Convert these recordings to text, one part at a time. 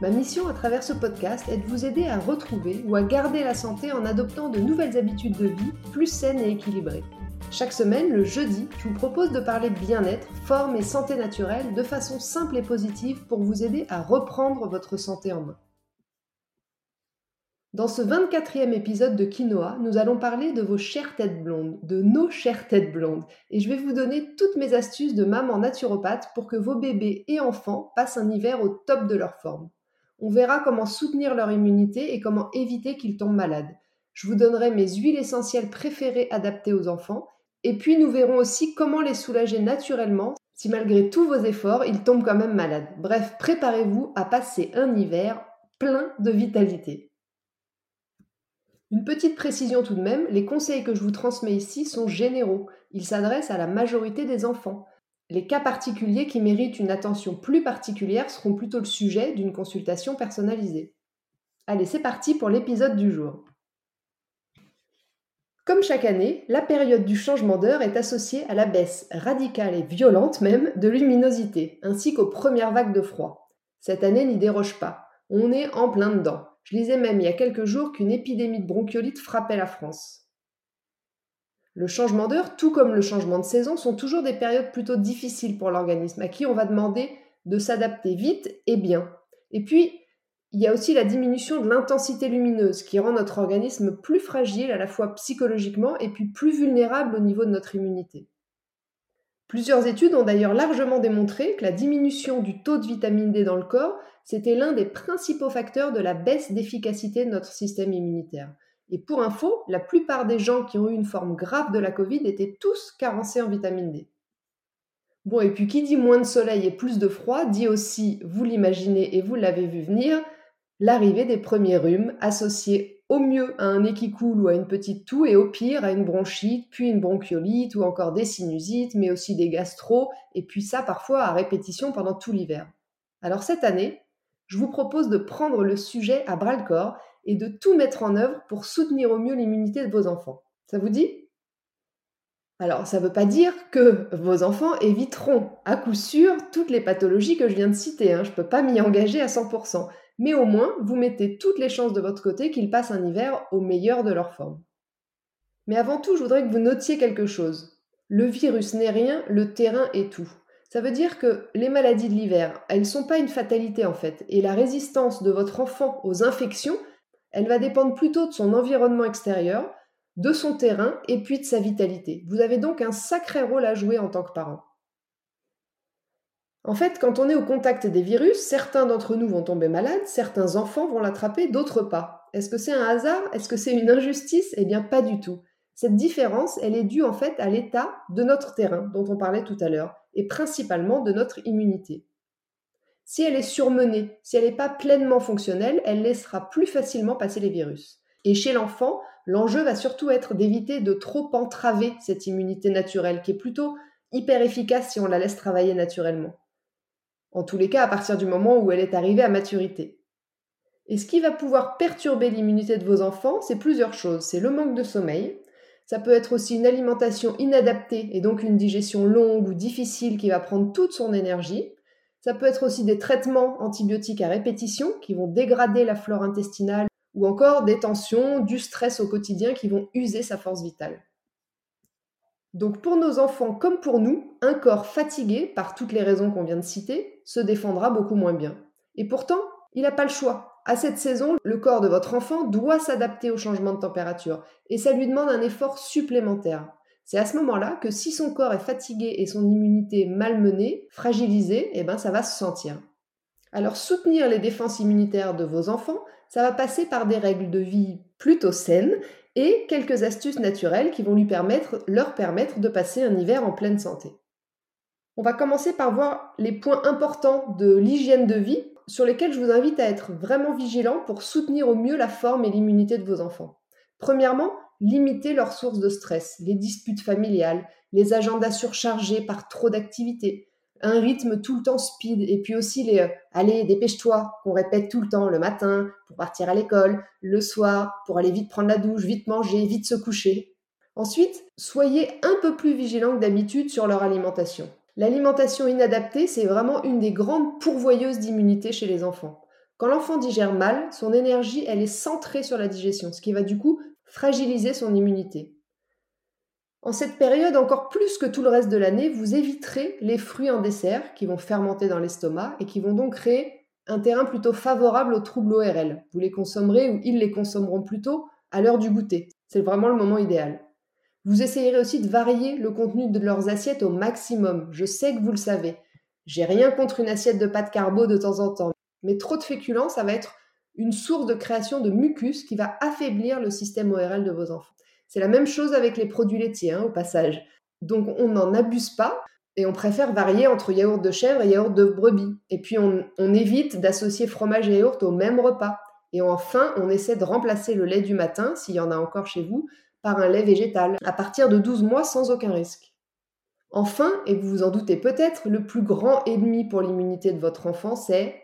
Ma mission à travers ce podcast est de vous aider à retrouver ou à garder la santé en adoptant de nouvelles habitudes de vie plus saines et équilibrées. Chaque semaine, le jeudi, je vous propose de parler bien-être, forme et santé naturelle de façon simple et positive pour vous aider à reprendre votre santé en main. Dans ce 24e épisode de Quinoa, nous allons parler de vos chères têtes blondes, de nos chères têtes blondes, et je vais vous donner toutes mes astuces de maman naturopathe pour que vos bébés et enfants passent un hiver au top de leur forme. On verra comment soutenir leur immunité et comment éviter qu'ils tombent malades. Je vous donnerai mes huiles essentielles préférées adaptées aux enfants, et puis nous verrons aussi comment les soulager naturellement si malgré tous vos efforts, ils tombent quand même malades. Bref, préparez-vous à passer un hiver plein de vitalité. Une petite précision tout de même, les conseils que je vous transmets ici sont généraux. Ils s'adressent à la majorité des enfants. Les cas particuliers qui méritent une attention plus particulière seront plutôt le sujet d'une consultation personnalisée. Allez, c'est parti pour l'épisode du jour. Comme chaque année, la période du changement d'heure est associée à la baisse radicale et violente même de luminosité, ainsi qu'aux premières vagues de froid. Cette année n'y déroge pas. On est en plein dedans. Je lisais même il y a quelques jours qu'une épidémie de bronchiolite frappait la France. Le changement d'heure, tout comme le changement de saison, sont toujours des périodes plutôt difficiles pour l'organisme, à qui on va demander de s'adapter vite et bien. Et puis, il y a aussi la diminution de l'intensité lumineuse, qui rend notre organisme plus fragile à la fois psychologiquement et puis plus vulnérable au niveau de notre immunité. Plusieurs études ont d'ailleurs largement démontré que la diminution du taux de vitamine D dans le corps, c'était l'un des principaux facteurs de la baisse d'efficacité de notre système immunitaire. Et pour info, la plupart des gens qui ont eu une forme grave de la Covid étaient tous carencés en vitamine D. Bon, et puis qui dit moins de soleil et plus de froid, dit aussi, vous l'imaginez et vous l'avez vu venir, l'arrivée des premiers rhumes associés au mieux à un nez qui coule ou à une petite toux et au pire à une bronchite, puis une bronchiolite ou encore des sinusites, mais aussi des gastro, et puis ça parfois à répétition pendant tout l'hiver. Alors cette année, je vous propose de prendre le sujet à bras le corps et de tout mettre en œuvre pour soutenir au mieux l'immunité de vos enfants. Ça vous dit? Alors, ça ne veut pas dire que vos enfants éviteront à coup sûr toutes les pathologies que je viens de citer. Hein. Je ne peux pas m'y engager à 100% mais au moins vous mettez toutes les chances de votre côté qu'ils passent un hiver au meilleur de leur forme. Mais avant tout, je voudrais que vous notiez quelque chose. Le virus n'est rien, le terrain est tout. Ça veut dire que les maladies de l'hiver, elles ne sont pas une fatalité en fait, et la résistance de votre enfant aux infections, elle va dépendre plutôt de son environnement extérieur, de son terrain et puis de sa vitalité. Vous avez donc un sacré rôle à jouer en tant que parent. En fait, quand on est au contact des virus, certains d'entre nous vont tomber malades, certains enfants vont l'attraper, d'autres pas. Est-ce que c'est un hasard? Est-ce que c'est une injustice? Eh bien, pas du tout. Cette différence, elle est due en fait à l'état de notre terrain dont on parlait tout à l'heure, et principalement de notre immunité. Si elle est surmenée, si elle n'est pas pleinement fonctionnelle, elle laissera plus facilement passer les virus. Et chez l'enfant, l'enjeu va surtout être d'éviter de trop entraver cette immunité naturelle, qui est plutôt hyper efficace si on la laisse travailler naturellement en tous les cas à partir du moment où elle est arrivée à maturité. Et ce qui va pouvoir perturber l'immunité de vos enfants, c'est plusieurs choses. C'est le manque de sommeil, ça peut être aussi une alimentation inadaptée et donc une digestion longue ou difficile qui va prendre toute son énergie. Ça peut être aussi des traitements antibiotiques à répétition qui vont dégrader la flore intestinale ou encore des tensions, du stress au quotidien qui vont user sa force vitale. Donc pour nos enfants comme pour nous, un corps fatigué par toutes les raisons qu'on vient de citer se défendra beaucoup moins bien. Et pourtant, il n'a pas le choix. À cette saison, le corps de votre enfant doit s'adapter au changement de température et ça lui demande un effort supplémentaire. C'est à ce moment-là que si son corps est fatigué et son immunité malmenée, fragilisée, eh ben ça va se sentir. Alors soutenir les défenses immunitaires de vos enfants, ça va passer par des règles de vie plutôt saines et quelques astuces naturelles qui vont lui permettre, leur permettre de passer un hiver en pleine santé. On va commencer par voir les points importants de l'hygiène de vie sur lesquels je vous invite à être vraiment vigilant pour soutenir au mieux la forme et l'immunité de vos enfants. Premièrement, limiter leurs sources de stress, les disputes familiales, les agendas surchargés par trop d'activités, un rythme tout le temps speed, et puis aussi les euh, allez, dépêche-toi, qu'on répète tout le temps le matin pour partir à l'école, le soir pour aller vite prendre la douche, vite manger, vite se coucher. Ensuite, soyez un peu plus vigilant que d'habitude sur leur alimentation. L'alimentation inadaptée, c'est vraiment une des grandes pourvoyeuses d'immunité chez les enfants. Quand l'enfant digère mal, son énergie, elle est centrée sur la digestion, ce qui va du coup fragiliser son immunité. En cette période, encore plus que tout le reste de l'année, vous éviterez les fruits en dessert qui vont fermenter dans l'estomac et qui vont donc créer un terrain plutôt favorable aux troubles ORL. Vous les consommerez ou ils les consommeront plutôt à l'heure du goûter. C'est vraiment le moment idéal. Vous essayerez aussi de varier le contenu de leurs assiettes au maximum. Je sais que vous le savez. J'ai rien contre une assiette de pâte carbo de temps en temps, mais trop de féculents, ça va être une source de création de mucus qui va affaiblir le système ORL de vos enfants. C'est la même chose avec les produits laitiers, hein, au passage. Donc on n'en abuse pas et on préfère varier entre yaourt de chèvre et yaourt de brebis. Et puis on, évite d'associer fromage et yaourt au même repas. Et enfin, on essaie de remplacer le lait du matin, s'il y en a encore chez vous, par un lait végétal, à partir de 12 mois sans aucun risque. Enfin, et vous vous en doutez peut-être, le plus grand ennemi pour l'immunité de votre enfant, c'est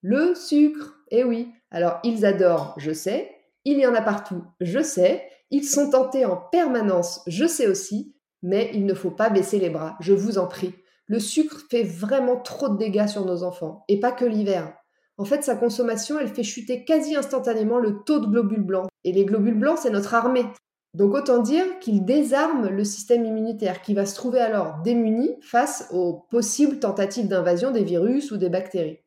le sucre. Eh oui, alors ils adorent, je sais, il y en a partout, je sais, ils sont tentés en permanence, je sais aussi, mais il ne faut pas baisser les bras, je vous en prie. Le sucre fait vraiment trop de dégâts sur nos enfants, et pas que l'hiver. En fait, sa consommation, elle fait chuter quasi instantanément le taux de globules blancs. Et les globules blancs, c'est notre armée. Donc autant dire qu'il désarme le système immunitaire, qui va se trouver alors démuni face aux possibles tentatives d'invasion des virus ou des bactéries.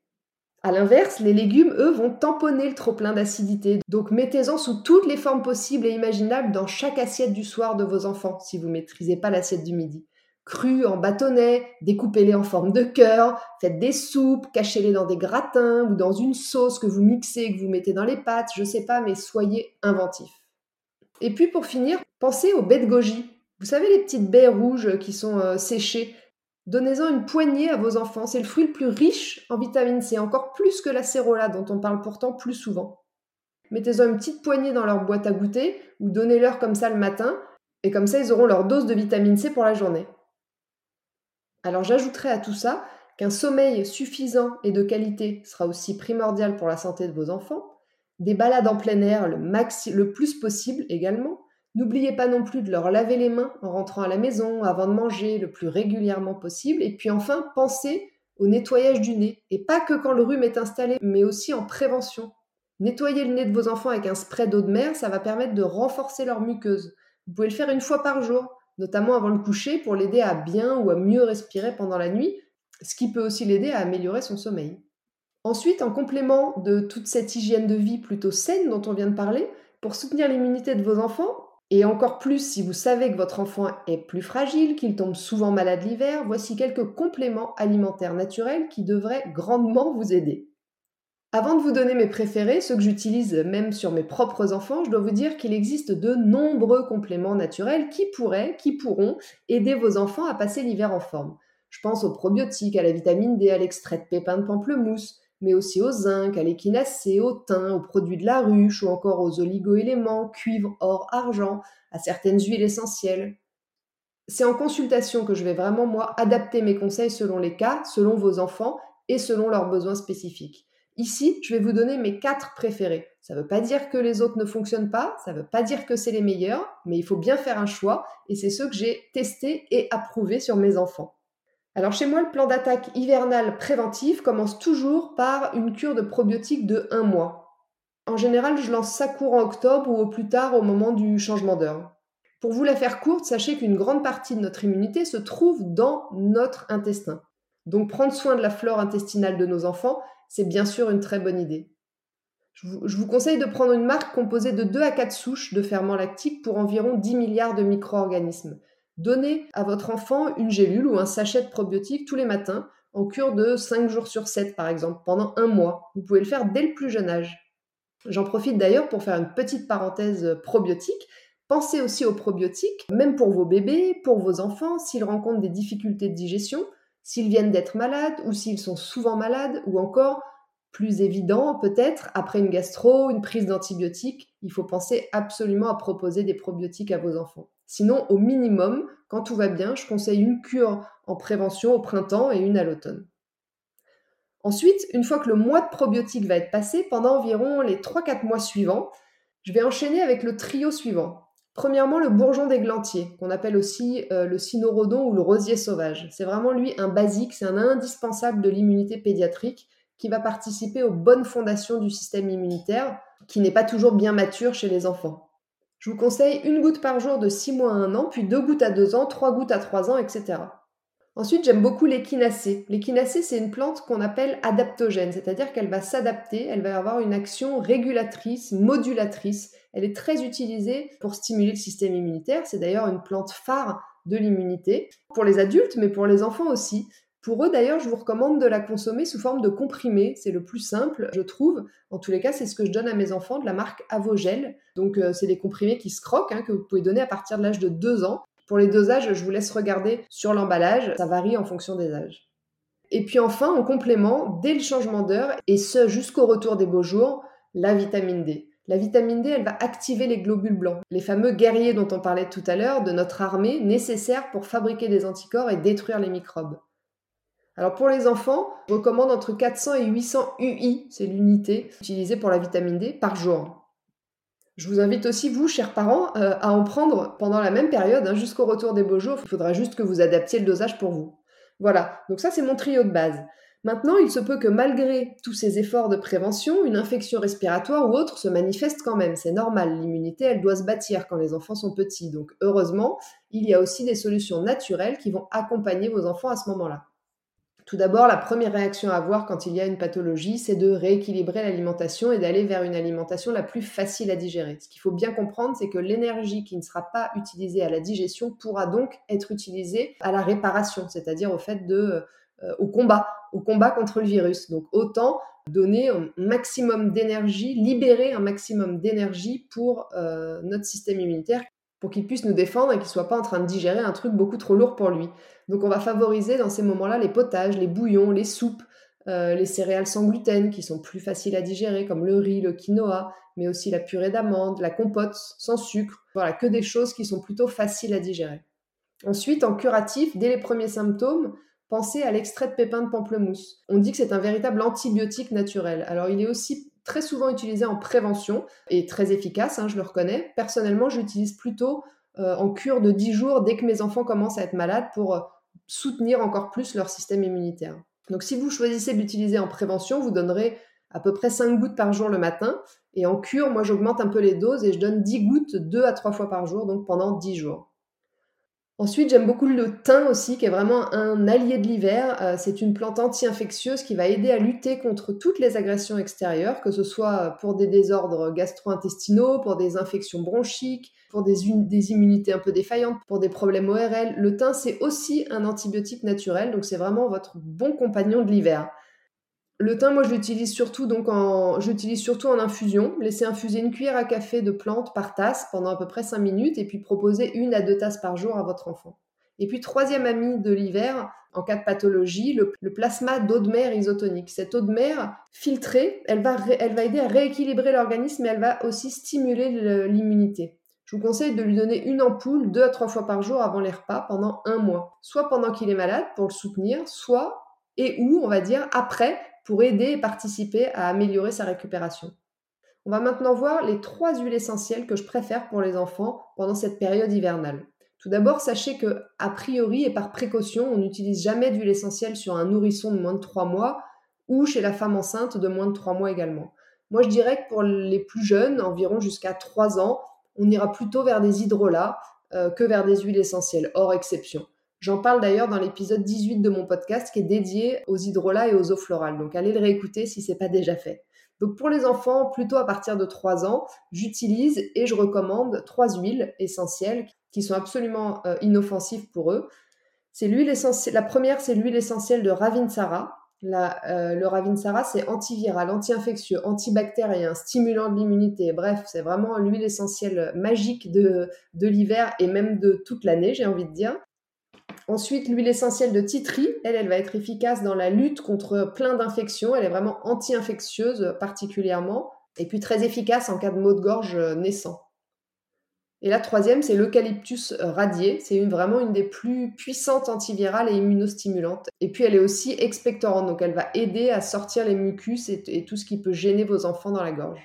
A l'inverse, les légumes, eux, vont tamponner le trop-plein d'acidité. Donc mettez-en sous toutes les formes possibles et imaginables dans chaque assiette du soir de vos enfants, si vous ne maîtrisez pas l'assiette du midi. Crus, en bâtonnets, découpez-les en forme de cœur, faites des soupes, cachez-les dans des gratins ou dans une sauce que vous mixez, que vous mettez dans les pâtes, je sais pas, mais soyez inventifs. Et puis pour finir, pensez aux baies de goji. Vous savez les petites baies rouges qui sont euh, séchées Donnez-en une poignée à vos enfants. C'est le fruit le plus riche en vitamine C, encore plus que la cérola dont on parle pourtant plus souvent. Mettez-en une petite poignée dans leur boîte à goûter ou donnez-leur comme ça le matin et comme ça ils auront leur dose de vitamine C pour la journée. Alors j'ajouterai à tout ça qu'un sommeil suffisant et de qualité sera aussi primordial pour la santé de vos enfants, des balades en plein air le, le plus possible également, N'oubliez pas non plus de leur laver les mains en rentrant à la maison, avant de manger, le plus régulièrement possible. Et puis enfin, pensez au nettoyage du nez. Et pas que quand le rhume est installé, mais aussi en prévention. Nettoyer le nez de vos enfants avec un spray d'eau de mer, ça va permettre de renforcer leur muqueuse. Vous pouvez le faire une fois par jour, notamment avant le coucher, pour l'aider à bien ou à mieux respirer pendant la nuit, ce qui peut aussi l'aider à améliorer son sommeil. Ensuite, en complément de toute cette hygiène de vie plutôt saine dont on vient de parler, pour soutenir l'immunité de vos enfants, et encore plus si vous savez que votre enfant est plus fragile, qu'il tombe souvent malade l'hiver, voici quelques compléments alimentaires naturels qui devraient grandement vous aider. Avant de vous donner mes préférés, ceux que j'utilise même sur mes propres enfants, je dois vous dire qu'il existe de nombreux compléments naturels qui pourraient, qui pourront aider vos enfants à passer l'hiver en forme. Je pense aux probiotiques, à la vitamine D, à l'extrait de pépins de pamplemousse, mais aussi au zinc, à l'échinacée, au thym, aux produits de la ruche ou encore aux oligoéléments, cuivre, or, argent, à certaines huiles essentielles. C'est en consultation que je vais vraiment, moi, adapter mes conseils selon les cas, selon vos enfants et selon leurs besoins spécifiques. Ici, je vais vous donner mes quatre préférés. Ça ne veut pas dire que les autres ne fonctionnent pas, ça ne veut pas dire que c'est les meilleurs, mais il faut bien faire un choix et c'est ceux que j'ai testés et approuvés sur mes enfants. Alors chez moi, le plan d'attaque hivernal préventif commence toujours par une cure de probiotiques de 1 mois. En général, je lance ça court en octobre ou au plus tard au moment du changement d'heure. Pour vous la faire courte, sachez qu'une grande partie de notre immunité se trouve dans notre intestin. Donc prendre soin de la flore intestinale de nos enfants, c'est bien sûr une très bonne idée. Je vous, je vous, conseille de prendre une marque composée de 2 à 4 souches de ferments lactiques pour environ 10 milliards de micro-organismes. Donnez à votre enfant une gélule ou un sachet de probiotiques tous les matins, en cure de 5 jours sur 7 par exemple, pendant un mois. Vous pouvez le faire dès le plus jeune âge. J'en profite d'ailleurs pour faire une petite parenthèse probiotique. Pensez aussi aux probiotiques, même pour vos bébés, pour vos enfants, s'ils rencontrent des difficultés de digestion, s'ils viennent d'être malades ou s'ils sont souvent malades, ou encore plus évident peut-être, après une gastro, une prise d'antibiotiques, il faut penser absolument à proposer des probiotiques à vos enfants. Sinon, au minimum, quand tout va bien, je conseille une cure en prévention au printemps et une à l'automne. Ensuite, une fois que le mois de probiotiques va être passé, pendant environ les 3-4 mois suivants, je vais enchaîner avec le trio suivant. Premièrement, le bourgeon d'églantier, qu'on appelle aussi euh, le cynorhodon ou le rosier sauvage. C'est vraiment lui un basique, c'est un indispensable de l'immunité pédiatrique qui va participer aux bonnes fondations du système immunitaire, qui n'est pas toujours bien mature chez les enfants. Je vous conseille une goutte par jour de 6 mois à 1 an, puis deux gouttes à 2 ans, trois gouttes à 3 ans, etc. Ensuite, j'aime beaucoup l'échinacée. L'échinacée, c'est une plante qu'on appelle adaptogène, c'est-à-dire qu'elle va s'adapter, elle va avoir une action régulatrice, modulatrice. Elle est très utilisée pour stimuler le système immunitaire. C'est d'ailleurs une plante phare de l'immunité pour les adultes, mais pour les enfants aussi. Pour eux, d'ailleurs, je vous recommande de la consommer sous forme de comprimé. C'est le plus simple, je trouve. En tous les cas, c'est ce que je donne à mes enfants de la marque Avogel. Donc, euh, c'est des comprimés qui se croquent, hein, que vous pouvez donner à partir de l'âge de 2 ans. Pour les dosages, je vous laisse regarder sur l'emballage, ça varie en fonction des âges. Et puis enfin, en complément, dès le changement d'heure, et ce jusqu'au retour des beaux jours, la vitamine D. La vitamine D, elle va activer les globules blancs, les fameux guerriers dont on parlait tout à l'heure, de notre armée, nécessaires pour fabriquer des anticorps et détruire les microbes. Alors pour les enfants, je recommande entre 400 et 800 UI, c'est l'unité utilisée pour la vitamine D, par jour. Je vous invite aussi, vous, chers parents, euh, à en prendre pendant la même période, hein, jusqu'au retour des beaux jours. Il faudra juste que vous adaptiez le dosage pour vous. Voilà, donc ça c'est mon trio de base. Maintenant, il se peut que malgré tous ces efforts de prévention, une infection respiratoire ou autre se manifeste quand même. C'est normal, l'immunité, elle doit se bâtir quand les enfants sont petits. Donc heureusement, il y a aussi des solutions naturelles qui vont accompagner vos enfants à ce moment-là. Tout d'abord, la première réaction à avoir quand il y a une pathologie, c'est de rééquilibrer l'alimentation et d'aller vers une alimentation la plus facile à digérer. Ce qu'il faut bien comprendre, c'est que l'énergie qui ne sera pas utilisée à la digestion pourra donc être utilisée à la réparation, c'est-à-dire au fait de euh, au combat, au combat contre le virus. Donc autant donner un maximum d'énergie, libérer un maximum d'énergie pour euh, notre système immunitaire qu'il puisse nous défendre et qu'il soit pas en train de digérer un truc beaucoup trop lourd pour lui. Donc on va favoriser dans ces moments-là les potages, les bouillons, les soupes, euh, les céréales sans gluten qui sont plus faciles à digérer comme le riz, le quinoa, mais aussi la purée d'amandes, la compote sans sucre. Voilà, que des choses qui sont plutôt faciles à digérer. Ensuite, en curatif, dès les premiers symptômes, pensez à l'extrait de pépins de pamplemousse. On dit que c'est un véritable antibiotique naturel. Alors il est aussi très souvent utilisé en prévention et très efficace, hein, je le reconnais. Personnellement, j'utilise plutôt euh, en cure de 10 jours dès que mes enfants commencent à être malades pour euh, soutenir encore plus leur système immunitaire. Donc si vous choisissez de l'utiliser en prévention, vous donnerez à peu près 5 gouttes par jour le matin. Et en cure, moi j'augmente un peu les doses et je donne 10 gouttes 2 à 3 fois par jour, donc pendant 10 jours. Ensuite, j'aime beaucoup le thym aussi, qui est vraiment un allié de l'hiver. Euh, c'est une plante anti-infectieuse qui va aider à lutter contre toutes les agressions extérieures, que ce soit pour des désordres gastro-intestinaux, pour des infections bronchiques, pour des, des, immunités un peu défaillantes, pour des problèmes ORL. Le thym, c'est aussi un antibiotique naturel, donc c'est vraiment votre bon compagnon de l'hiver. Le thym, moi, je l'utilise surtout donc en, j'utilise surtout en infusion. Laissez infuser une cuillère à café de plantes par tasse pendant à peu près 5 minutes et puis proposer une à deux tasses par jour à votre enfant. Et puis troisième ami de l'hiver, en cas de pathologie, le, plasma d'eau de mer isotonique. Cette eau de mer filtrée, elle va, elle va aider à rééquilibrer l'organisme et elle va aussi stimuler l'immunité. Je vous conseille de lui donner une ampoule deux à trois fois par jour avant les repas pendant un mois. Soit pendant qu'il est malade pour le soutenir, soit et ou, on va dire, après pour aider et participer à améliorer sa récupération. On va maintenant voir les trois huiles essentielles que je préfère pour les enfants pendant cette période hivernale. Tout d'abord, sachez que, a priori et par précaution, on n'utilise jamais d'huile essentielle sur un nourrisson de moins de 3 mois ou chez la femme enceinte de moins de 3 mois également. Moi, je dirais que pour les plus jeunes, environ jusqu'à 3 ans, on ira plutôt vers des hydrolats euh, que vers des huiles essentielles, hors exception. J'en parle d'ailleurs dans l'épisode 18 de mon podcast qui est dédié aux hydrolats et aux eaux florales. Donc allez le réécouter si ce n'est pas déjà fait. Donc pour les enfants, plutôt à partir de 3 ans, j'utilise et je recommande trois huiles essentielles qui sont absolument euh, inoffensives pour eux. C'est l'huile essentielle. La première, c'est l'huile essentielle de Ravinsara. Euh, le Ravinsara, c'est antiviral, anti-infectieux, antibactérien, stimulant de l'immunité. Bref, c'est vraiment l'huile essentielle magique de, de l'hiver et même de toute l'année, j'ai envie de dire. Ensuite, l'huile essentielle de titri, elle, elle va être efficace dans la lutte contre plein d'infections. Elle est vraiment anti-infectieuse particulièrement. Et puis très efficace en cas de maux de gorge naissant. Et la troisième, c'est l'eucalyptus radié. C'est vraiment une des plus puissantes antivirales et immunostimulantes. Et puis elle est aussi expectorante, donc elle va aider à sortir les mucus et, tout ce qui peut gêner vos enfants dans la gorge.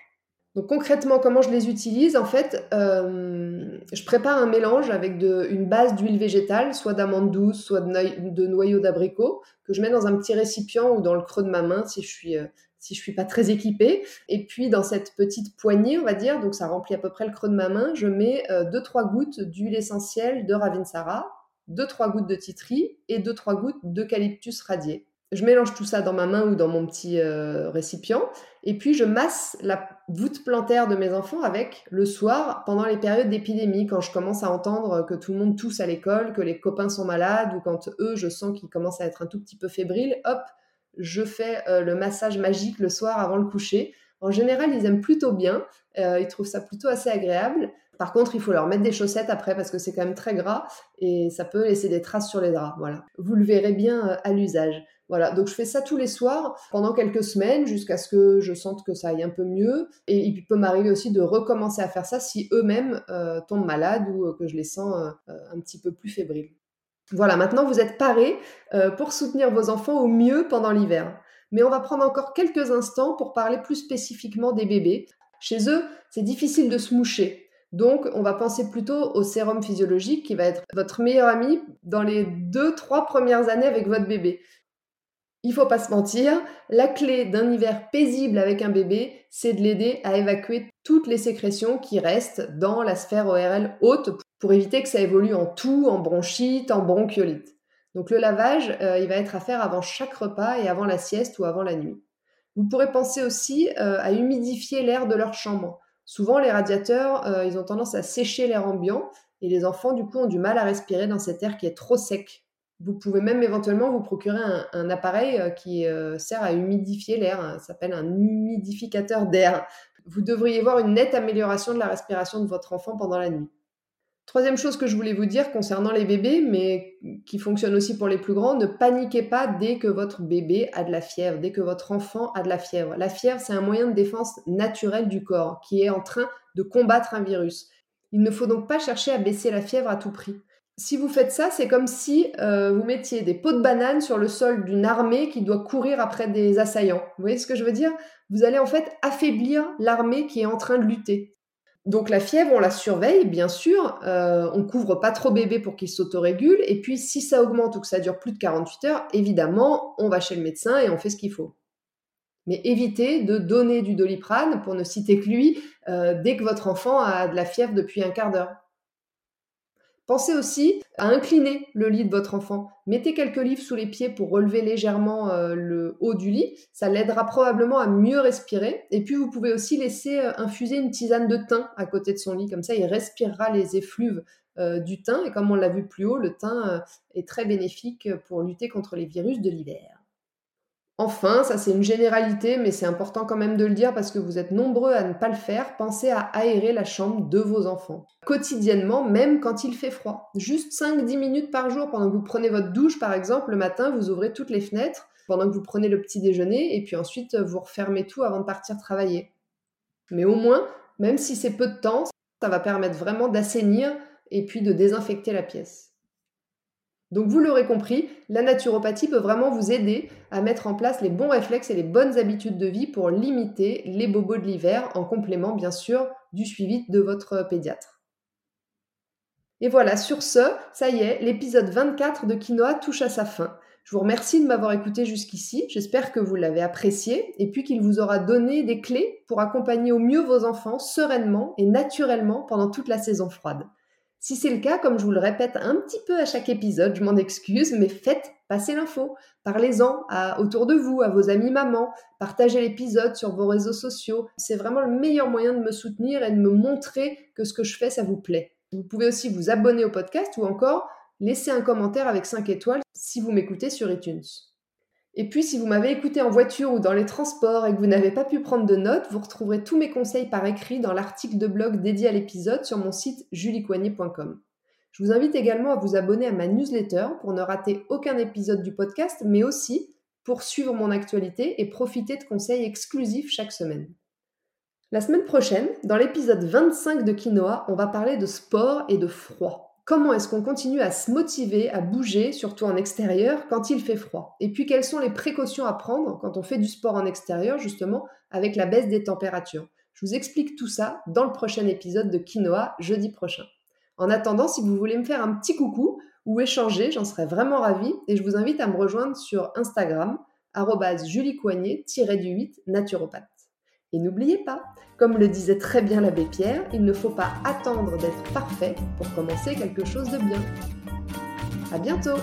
Donc concrètement, comment je les utilise? En fait, euh, je prépare un mélange avec une base d'huile végétale, soit d'amande douce, soit de, de noyaux d'abricot, que je mets dans un petit récipient ou dans le creux de ma main si je suis euh, si je suis pas très équipée. Et puis dans cette petite poignée, on va dire, donc ça remplit à peu près le creux de ma main, je mets 2-3 euh, gouttes d'huile essentielle de Ravinsara, 2-3 gouttes de titri et 2-3 gouttes d'eucalyptus radié. Je mélange tout ça dans ma main ou dans mon petit euh, récipient et puis je masse la voûte plantaire de mes enfants avec le soir pendant les périodes d'épidémie, quand je commence à entendre que tout le monde tousse à l'école, que les copains sont malades ou quand eux, je sens qu'ils commencent à être un tout petit peu fébriles, hop, je fais euh, le massage magique le soir avant le coucher. En général, ils aiment plutôt bien, euh, ils trouvent ça plutôt assez agréable. Par contre, il faut leur mettre des chaussettes après parce que c'est quand même très gras et ça peut laisser des traces sur les draps. Voilà. Vous le verrez bien à l'usage. Voilà, donc je fais ça tous les soirs pendant quelques semaines jusqu'à ce que je sente que ça aille un peu mieux. Et il peut m'arriver aussi de recommencer à faire ça si eux-mêmes tombent malades ou que je les sens un petit peu plus fébriles. Voilà, maintenant vous êtes parés euh, pour soutenir vos enfants au mieux pendant l'hiver. Mais on va prendre encore quelques instants pour parler plus spécifiquement des bébés. Chez eux, c'est difficile de se moucher. Donc, on va penser plutôt au sérum physiologique qui va être votre meilleur ami dans les deux, trois premières années avec votre bébé. Il faut pas se mentir, la clé d'un hiver paisible avec un bébé, c'est de l'aider à évacuer toutes les sécrétions qui restent dans la sphère ORL haute pour éviter que ça évolue en toux, en bronchite, en bronchiolite. Donc le lavage, euh, il va être à faire avant chaque repas et avant la sieste ou avant la nuit. Vous pourrez penser aussi euh, à humidifier l'air de leur chambre. Souvent, les radiateurs, euh, ils ont tendance à sécher l'air ambiant et les enfants, du coup, ont du mal à respirer dans cet air qui est trop sec. Vous pouvez même éventuellement vous procurer un, appareil qui sert à humidifier l'air. Hein. Ça s'appelle un humidificateur d'air. Vous devriez voir une nette amélioration de la respiration de votre enfant pendant la nuit. Troisième chose que je voulais vous dire concernant les bébés, mais qui fonctionne aussi pour les plus grands, ne paniquez pas dès que votre bébé a de la fièvre, dès que votre enfant a de la fièvre. La fièvre, c'est un moyen de défense naturel du corps qui est en train de combattre un virus. Il ne faut donc pas chercher à baisser la fièvre à tout prix. Si vous faites ça, c'est comme si euh, vous mettiez des pots de bananes sur le sol d'une armée qui doit courir après des assaillants. Vous voyez ce que je veux dire? Vous allez en fait affaiblir l'armée qui est en train de lutter. Donc la fièvre, on la surveille, bien sûr. Euh, on couvre pas trop bébé pour qu'il s'autorégule. Et puis si ça augmente ou que ça dure plus de 48 heures, évidemment, on va chez le médecin et on fait ce qu'il faut. Mais évitez de donner du doliprane, pour ne citer que lui, euh, dès que votre enfant a de la fièvre depuis un quart d'heure. Pensez aussi à incliner le lit de votre enfant. Mettez quelques livres sous les pieds pour relever légèrement euh, le haut du lit. Ça l'aidera probablement à mieux respirer. Et puis vous pouvez aussi laisser euh, infuser une tisane de thym à côté de son lit. Comme ça, il respirera les effluves euh, du thym. Et comme on l'a vu plus haut, le thym est très bénéfique pour lutter contre les virus de l'hiver. Enfin, ça c'est une généralité, mais c'est important quand même de le dire parce que vous êtes nombreux à ne pas le faire, pensez à aérer la chambre de vos enfants. Quotidiennement, même quand il fait froid. Juste 5-10 minutes par jour pendant que vous prenez votre douche par exemple, le matin vous ouvrez toutes les fenêtres pendant que vous prenez le petit déjeuner et puis ensuite vous refermez tout avant de partir travailler. Mais au moins, même si c'est peu de temps, ça va permettre vraiment d'assainir et puis de désinfecter la pièce. Donc vous l'aurez compris, la naturopathie peut vraiment vous aider à mettre en place les bons réflexes et les bonnes habitudes de vie pour limiter les bobos de l'hiver, en complément bien sûr du suivi de votre pédiatre. Et voilà, sur ce, ça y est, l'épisode 24 de Quinoa touche à sa fin. Je vous remercie de m'avoir écouté jusqu'ici, j'espère que vous l'avez apprécié et puis qu'il vous aura donné des clés pour accompagner au mieux vos enfants sereinement et naturellement pendant toute la saison froide. Si c'est le cas, comme je vous le répète un petit peu à chaque épisode, je m'en excuse, mais faites passer l'info. Parlez-en autour de vous, à vos amis mamans. Partagez l'épisode sur vos réseaux sociaux. C'est vraiment le meilleur moyen de me soutenir et de me montrer que ce que je fais, ça vous plaît. Vous pouvez aussi vous abonner au podcast ou encore laisser un commentaire avec 5 étoiles si vous m'écoutez sur iTunes. Et puis, si vous m'avez écouté en voiture ou dans les transports et que vous n'avez pas pu prendre de notes, vous retrouverez tous mes conseils par écrit dans l'article de blog dédié à l'épisode sur mon site juliecoignet.com. Je vous invite également à vous abonner à ma newsletter pour ne rater aucun épisode du podcast, mais aussi pour suivre mon actualité et profiter de conseils exclusifs chaque semaine. La semaine prochaine, dans l'épisode 25 de Quinoa, on va parler de sport et de froid. Comment est-ce qu'on continue à se motiver, à bouger, surtout en extérieur, quand il fait froid? Et puis quelles sont les précautions à prendre quand on fait du sport en extérieur, justement, avec la baisse des températures? Je vous explique tout ça dans le prochain épisode de Quinoa, jeudi prochain. En attendant, si vous voulez me faire un petit coucou ou échanger, j'en serais vraiment ravie et je vous invite à me rejoindre sur Instagram, juliecoignet-du-8 naturopathe. Et n'oubliez pas, comme le disait très bien l'abbé Pierre, il ne faut pas attendre d'être parfait pour commencer quelque chose de bien. À bientôt!